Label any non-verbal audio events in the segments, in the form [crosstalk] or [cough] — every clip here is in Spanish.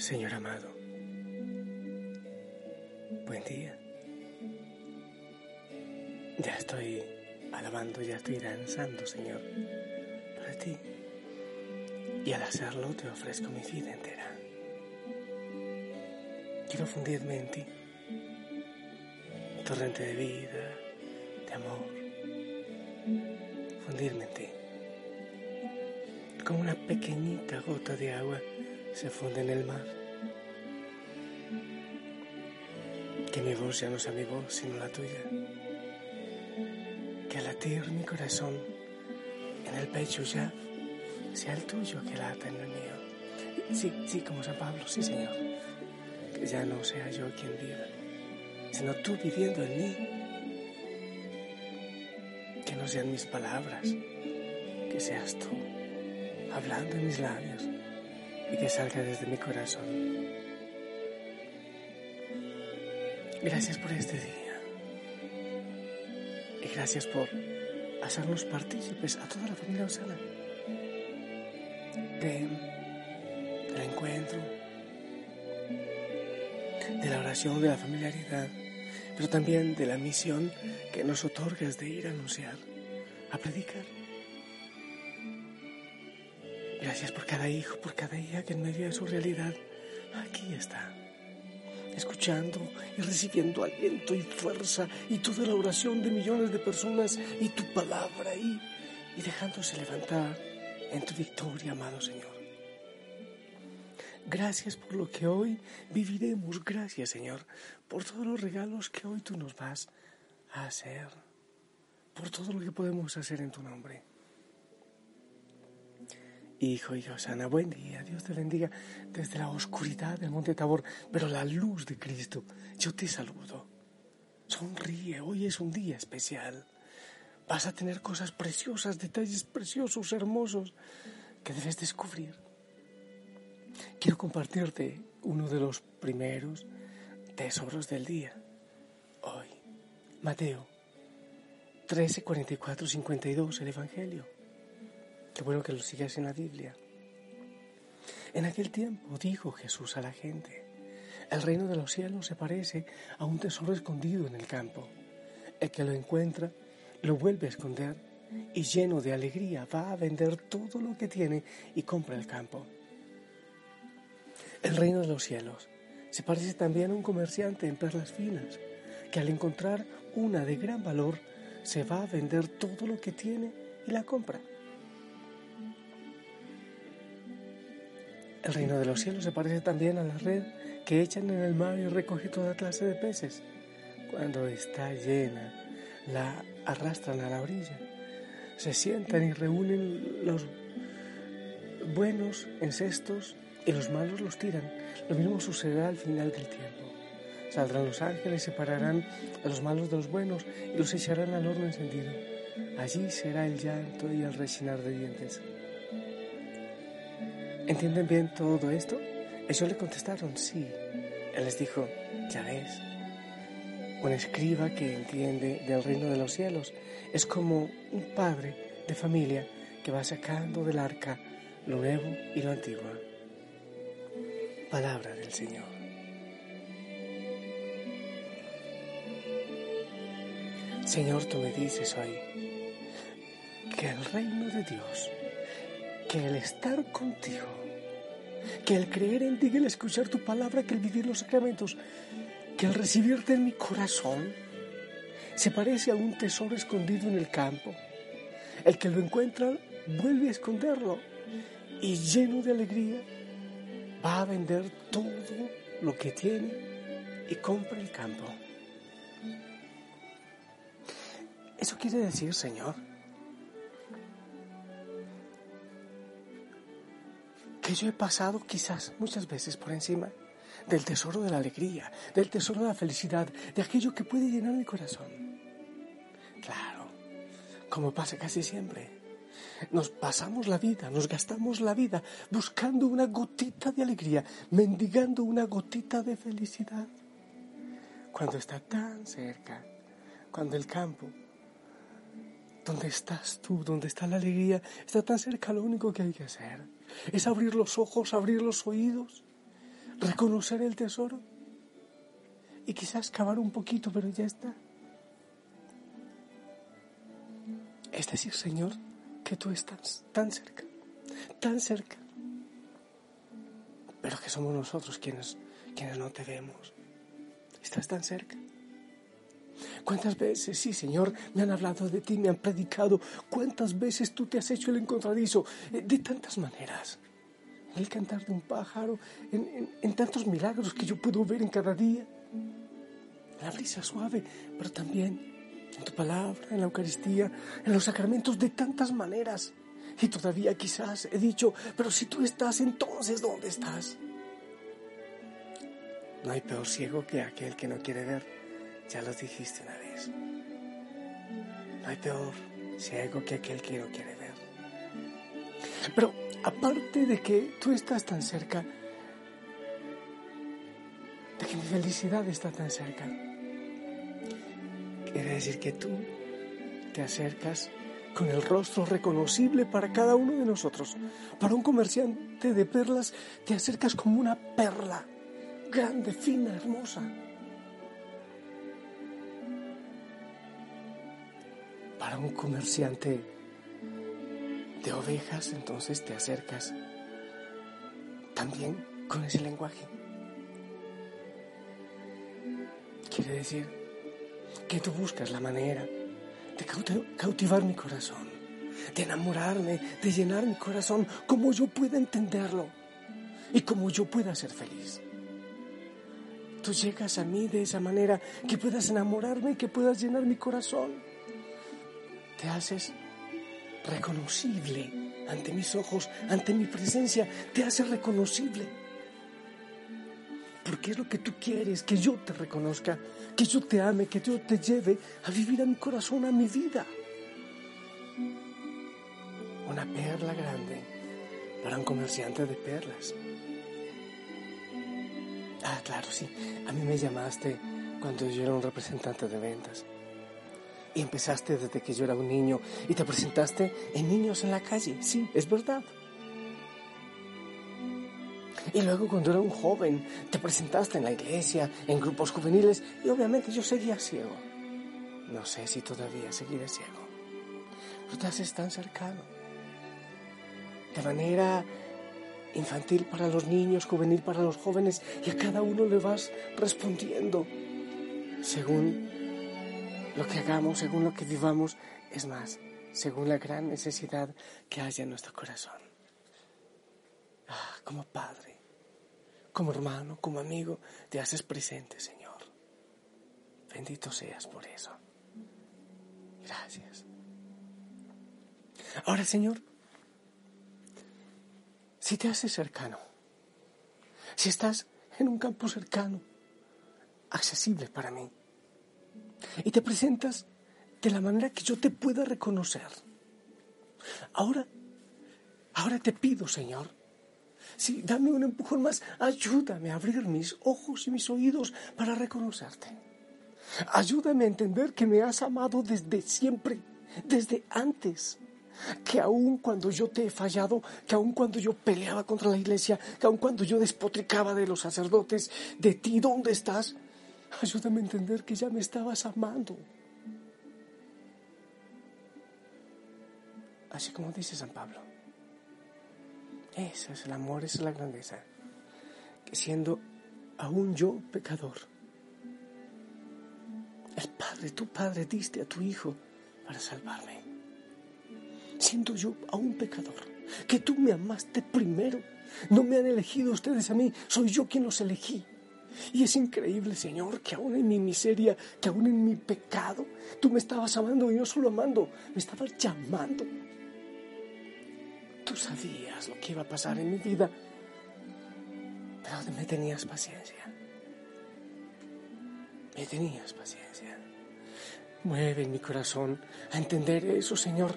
Señor amado, buen día. Ya estoy alabando, ya estoy danzando, Señor, para ti. Y al hacerlo te ofrezco mi vida entera. Quiero fundirme en ti, torrente de vida, de amor, fundirme en ti. Como una pequeñita gota de agua se funde en el mar. Que mi voz ya no sea mi voz, sino la tuya. Que al latir mi corazón en el pecho ya sea el tuyo que lata en el mío. Sí, sí, como San Pablo, sí, Señor. Que ya no sea yo quien viva, sino tú viviendo en mí. Que no sean mis palabras, que seas tú hablando en mis labios y que salga desde mi corazón. Gracias por este día. Y gracias por hacernos partícipes a toda la familia Osana del encuentro, de la oración, de la familiaridad, pero también de la misión que nos otorgas de ir a anunciar, a predicar. Gracias por cada hijo, por cada hija que en medio de su realidad aquí está, escuchando y recibiendo aliento y fuerza y toda la oración de millones de personas y tu palabra y, dejándose levantar en tu victoria, amado Señor. Gracias por lo que hoy viviremos. Gracias, Señor, por todos los regalos que hoy tú nos vas a hacer, por todo lo que podemos hacer en tu nombre. Hijo y Osana, buen día, Dios te bendiga desde la oscuridad del monte Tabor, pero la luz de Cristo, yo te saludo. Sonríe, hoy es un día especial. Vas a tener cosas preciosas, detalles preciosos, hermosos, que debes descubrir. Quiero compartirte uno de los primeros tesoros del día. Hoy, Mateo 13, 44, 52, el Evangelio. Qué bueno que lo sigas en la Biblia. En aquel tiempo dijo Jesús a la gente, el reino de los cielos se parece a un tesoro escondido en el campo. El que lo encuentra lo vuelve a esconder y lleno de alegría va a vender todo lo que tiene y compra el campo. El reino de los cielos se parece también a un comerciante en perlas finas, que al encontrar una de gran valor se va a vender todo lo que tiene y la compra. El reino de los cielos se parece también a la red que echan en el mar y recoge toda clase de peces. Cuando está llena, la arrastran a la orilla. Se sientan y reúnen los buenos en cestos y los malos los tiran. Lo mismo sucederá al final del tiempo. Saldrán los ángeles, separarán a los malos de los buenos y los echarán al horno encendido. Allí será el llanto y el rechinar de dientes. ¿Entienden bien todo esto? Ellos le contestaron, sí. Él les dijo, ya ves, un escriba que entiende del reino de los cielos es como un padre de familia que va sacando del arca lo nuevo y lo antiguo. Palabra del Señor. Señor, tú me dices hoy que el reino de Dios que el estar contigo, que el creer en ti, que el escuchar tu palabra, que el vivir los sacramentos, que el recibirte en mi corazón, se parece a un tesoro escondido en el campo. El que lo encuentra vuelve a esconderlo y lleno de alegría va a vender todo lo que tiene y compra el campo. Eso quiere decir, Señor, yo he pasado quizás muchas veces por encima del tesoro de la alegría, del tesoro de la felicidad, de aquello que puede llenar mi corazón. Claro, como pasa casi siempre. Nos pasamos la vida, nos gastamos la vida buscando una gotita de alegría, mendigando una gotita de felicidad. Cuando está tan cerca, cuando el campo, donde estás tú, donde está la alegría, está tan cerca, lo único que hay que hacer es abrir los ojos, abrir los oídos, reconocer el tesoro y quizás cavar un poquito, pero ya está. Es decir, Señor, que tú estás tan cerca, tan cerca, pero que somos nosotros quienes, quienes no te vemos. Estás tan cerca. ¿Cuántas veces, sí, Señor, me han hablado de ti, me han predicado? ¿Cuántas veces tú te has hecho el encontradizo? Eh, de tantas maneras. En el cantar de un pájaro, en, tantos milagros que yo puedo ver en cada día. En la brisa suave, pero también en tu palabra, en la Eucaristía, en los sacramentos, de tantas maneras. Y todavía quizás he dicho, pero si tú estás, entonces ¿dónde estás? No hay peor ciego que aquel que no quiere ver ya lo dijiste una vez. No hay peor ciego que aquel que no quiere ver. Pero aparte de que tú estás tan cerca, de que mi felicidad está tan cerca, quiere decir que tú te acercas con el rostro reconocible para cada uno de nosotros. Para un comerciante de perlas te acercas como una perla, grande, fina, hermosa. Para un comerciante de ovejas, entonces te acercas también con ese lenguaje. Quiere decir que tú buscas la manera de cautivar mi corazón, de enamorarme, de llenar mi corazón como yo pueda entenderlo y como yo pueda ser feliz. Tú llegas a mí de esa manera que puedas enamorarme y que puedas llenar mi corazón te haces reconocible ante mis ojos, ante mi presencia, te haces reconocible. Porque es lo que tú quieres, que yo te reconozca, que yo te ame, que yo te lleve a vivir a mi corazón, a mi vida. Una perla grande para un comerciante de perlas. Ah, claro, sí. A mí me llamaste cuando yo era un representante de ventas. Y empezaste desde que yo era un niño y te presentaste en niños en la calle. Sí, es verdad. Y luego cuando era un joven, te presentaste en la iglesia, en grupos juveniles, y obviamente yo seguía ciego. No sé si todavía seguiré ciego. Pero te haces tan cercano. De manera infantil para los niños, juvenil para los jóvenes, y a cada uno le vas respondiendo según lo que hagamos, según lo que vivamos, es más, según la gran necesidad que haya en nuestro corazón. Ah, como padre, como hermano, como amigo, te haces presente, Señor. Bendito seas por eso. Gracias. Ahora, Señor, si te haces cercano, si estás en un campo cercano, accesible para mí, y te presentas de la manera que yo te pueda reconocer. Ahora, ahora te pido, Señor, sí, dame un empujón más, ayúdame a abrir mis ojos y mis oídos para reconocerte. Ayúdame a entender que me has amado desde siempre, desde antes. Que aun cuando yo te he fallado, que aun cuando yo peleaba contra la iglesia, que aun cuando yo despotricaba de los sacerdotes, de ti, ¿dónde estás? [laughs] Ayúdame a entender que ya me estabas amando. Así como dice San Pablo. Ese es el amor, esa es la grandeza. Que siendo aún yo pecador, el Padre, tu Padre, diste a tu Hijo para salvarme. Siendo yo aún pecador, que tú me amaste primero. No me han elegido ustedes a mí, soy yo quien los elegí. Y es increíble, Señor, que aún en mi miseria, que aún en mi pecado, tú me estabas amando y no solo amando, me estabas llamando. Tú sabías lo que iba a pasar en mi vida, pero me tenías paciencia. Me tenías paciencia. Mueve mi corazón a entender eso, Señor.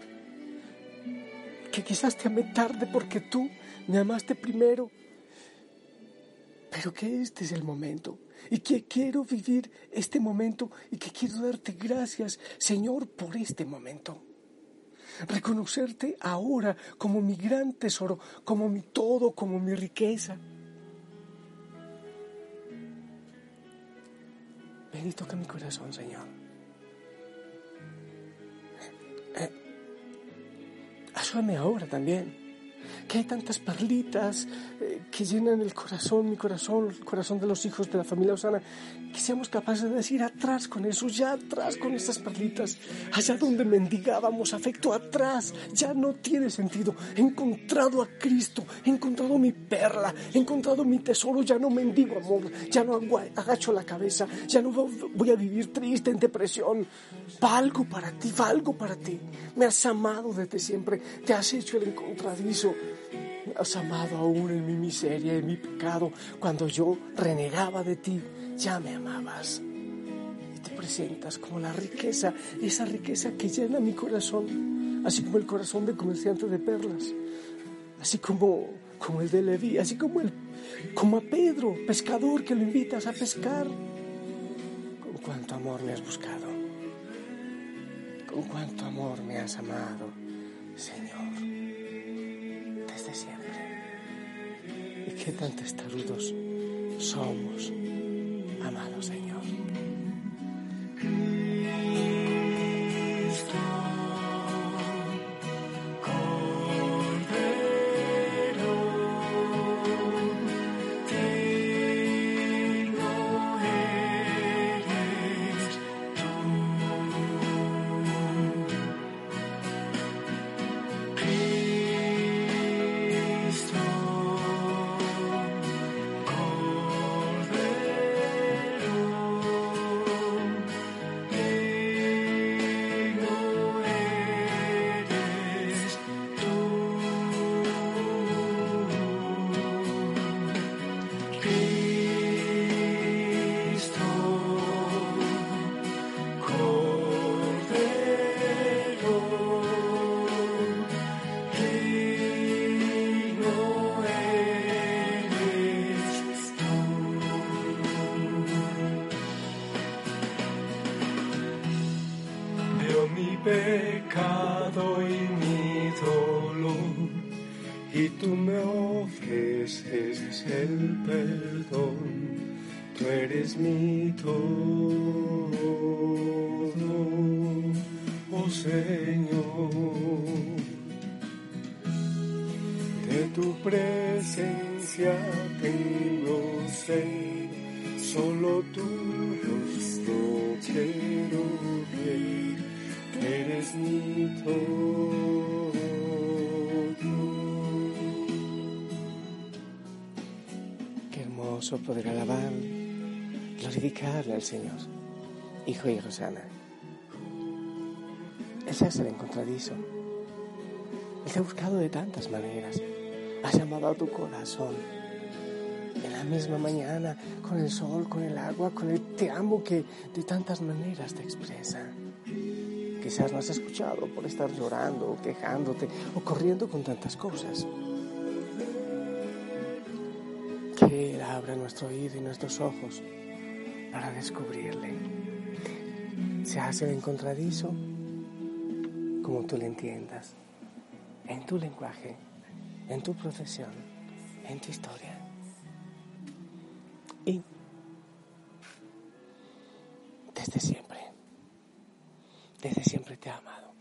Que quizás te amé tarde porque tú me amaste primero pero que este es el momento y que quiero vivir este momento y que quiero darte gracias, Señor, por este momento. Reconocerte ahora como mi gran tesoro, como mi todo, como mi riqueza. Ven y toca mi corazón, Señor. Eh, ahora también que hay tantas perlitas eh, que llenan el corazón, mi corazón, el corazón de los hijos de la familia Osana, que seamos capaces de decir atrás con eso, ya atrás con estas perlitas, allá donde mendigábamos afecto atrás, ya no tiene sentido. He encontrado a Cristo, he encontrado mi perla, he encontrado mi tesoro, ya no mendigo amor, ya no agacho la cabeza, ya no voy a vivir triste en depresión. Valgo para ti, valgo para ti. Me has amado desde siempre, te has hecho el encontradizo. Has amado aún en mi miseria, en mi pecado, cuando yo renegaba de ti ya me amabas. Y te presentas como la riqueza, esa riqueza que llena mi corazón, así como el corazón del comerciante de perlas, así como, como el de Leví, así como, el, como a Pedro, pescador que lo invitas a pescar. Con cuánto amor me has buscado, con cuánto amor me has amado, Señor, qué tan testarudos somos amado Señor. Ofreces el perdón, tú eres mi todo, oh Señor. De tu presencia tengo sed, solo tú rostro quiero ver eres mi todo. Hermoso poder alabar, glorificarle al Señor, Hijo y Rosana. Él se hace el encontradizo. Él te ha buscado de tantas maneras. Ha llamado a tu corazón. En la misma mañana, con el sol, con el agua, con el te amo que de tantas maneras te expresa. Quizás no has escuchado por estar llorando quejándote o corriendo con tantas cosas. Abra nuestro oído y nuestros ojos para descubrirle. Se hace encontradizo como tú le entiendas, en tu lenguaje, en tu profesión, en tu historia. Y desde siempre desde siempre te ha amado.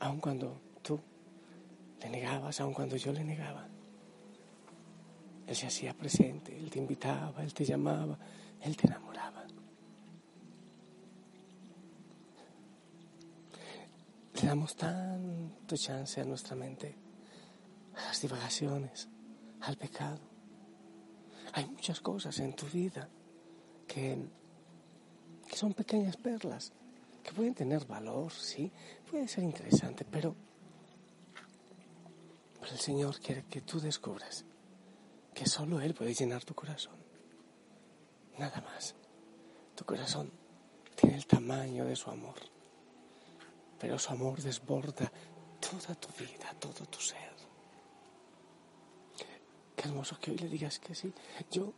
Aun cuando tú le negabas, aun cuando yo le negaba. Él se hacía presente, Él te invitaba, Él te llamaba, Él te enamoraba. Le damos tanto chance a nuestra mente, a las divagaciones, al pecado. Hay muchas cosas en tu vida que, que son pequeñas perlas que pueden tener valor, sí, puede ser interesante, pero, pero el Señor quiere que tú descubras que solo Él puede llenar tu corazón. Nada más. Tu corazón tiene el tamaño de su amor, pero su amor desborda toda tu vida, todo tu ser. Qué hermoso que hoy le digas que sí. Yo,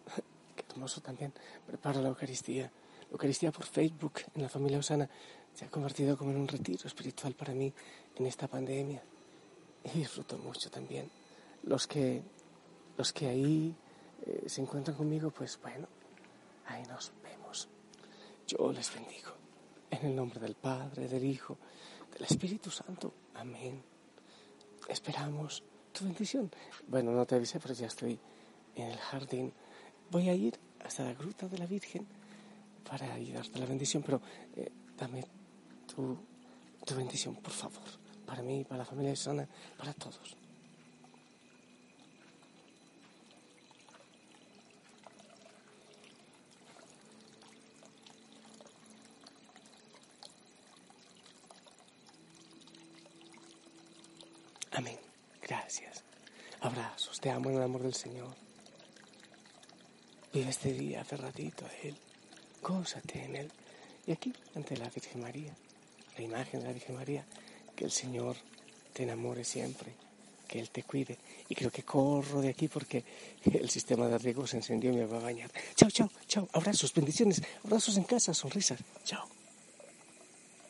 qué hermoso también, preparo la Eucaristía. La Eucaristía por Facebook en la familia Osana se ha convertido como en un retiro espiritual para mí en esta pandemia. Y disfruto mucho también. Los que, los que ahí eh, se encuentran conmigo, pues bueno, ahí nos vemos. Yo les bendigo. En el nombre del Padre, del Hijo, del Espíritu Santo. Amén. Esperamos tu bendición. Bueno, no te avisé, pero ya estoy en el jardín. Voy a ir hasta la gruta de la Virgen para ayudarte la bendición, pero eh, dame tu, tu bendición, por favor, para mí, para la familia de Susana, para todos. Amén. Gracias. Abrazos. Te amo en el amor del Señor. Vive este día aferradito a Él. Gózate en Él. Y aquí, ante la Virgen María, la imagen de la Virgen María, que el Señor te enamore siempre, que Él te cuide. Y creo que corro de aquí porque el sistema de riego se encendió y me va a bañar. Chao, chao, chao. Abrazos, bendiciones. Abrazos en casa, sonrisas. Chao.